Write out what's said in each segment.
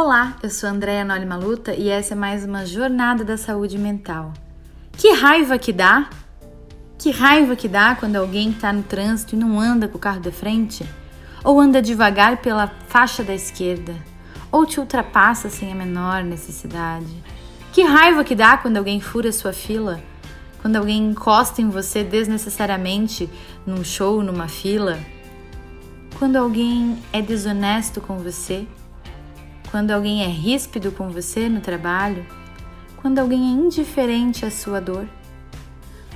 Olá, eu sou Andréa Noli Maluta e essa é mais uma jornada da saúde mental. Que raiva que dá! Que raiva que dá quando alguém está no trânsito e não anda com o carro da frente? Ou anda devagar pela faixa da esquerda? Ou te ultrapassa sem a menor necessidade? Que raiva que dá quando alguém fura sua fila? Quando alguém encosta em você desnecessariamente num show, numa fila? Quando alguém é desonesto com você? Quando alguém é ríspido com você no trabalho, quando alguém é indiferente à sua dor,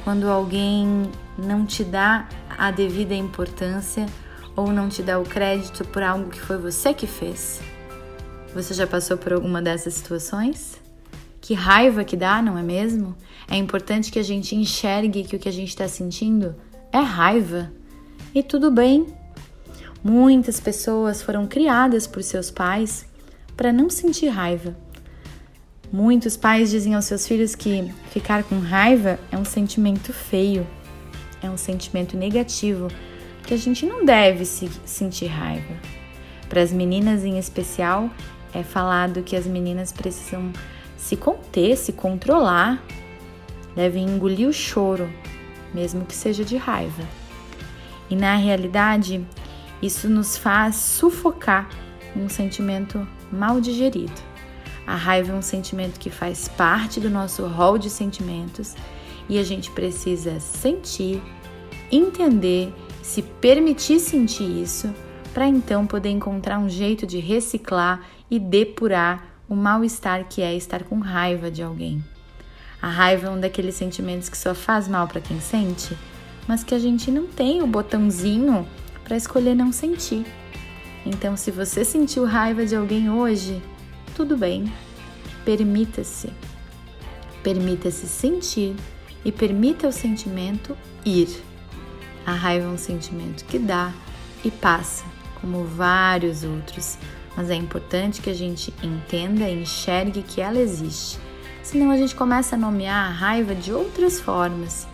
quando alguém não te dá a devida importância ou não te dá o crédito por algo que foi você que fez. Você já passou por alguma dessas situações? Que raiva que dá, não é mesmo? É importante que a gente enxergue que o que a gente está sentindo é raiva. E tudo bem. Muitas pessoas foram criadas por seus pais para não sentir raiva. Muitos pais dizem aos seus filhos que ficar com raiva é um sentimento feio, é um sentimento negativo, que a gente não deve se sentir raiva. Para as meninas em especial, é falado que as meninas precisam se conter, se controlar, devem engolir o choro, mesmo que seja de raiva. E na realidade, isso nos faz sufocar um sentimento mal digerido. A raiva é um sentimento que faz parte do nosso rol de sentimentos e a gente precisa sentir, entender, se permitir sentir isso, para então poder encontrar um jeito de reciclar e depurar o mal-estar que é estar com raiva de alguém. A raiva é um daqueles sentimentos que só faz mal para quem sente, mas que a gente não tem o botãozinho para escolher não sentir. Então, se você sentiu raiva de alguém hoje, tudo bem. Permita-se. Permita-se sentir e permita o sentimento ir. A raiva é um sentimento que dá e passa, como vários outros, mas é importante que a gente entenda e enxergue que ela existe. Senão a gente começa a nomear a raiva de outras formas.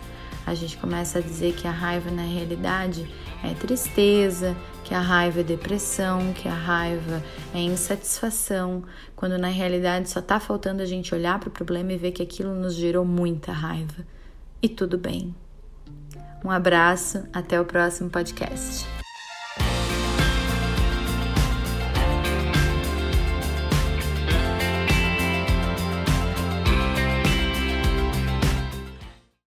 A gente começa a dizer que a raiva na realidade é tristeza, que a raiva é depressão, que a raiva é insatisfação, quando na realidade só está faltando a gente olhar para o problema e ver que aquilo nos gerou muita raiva. E tudo bem. Um abraço, até o próximo podcast.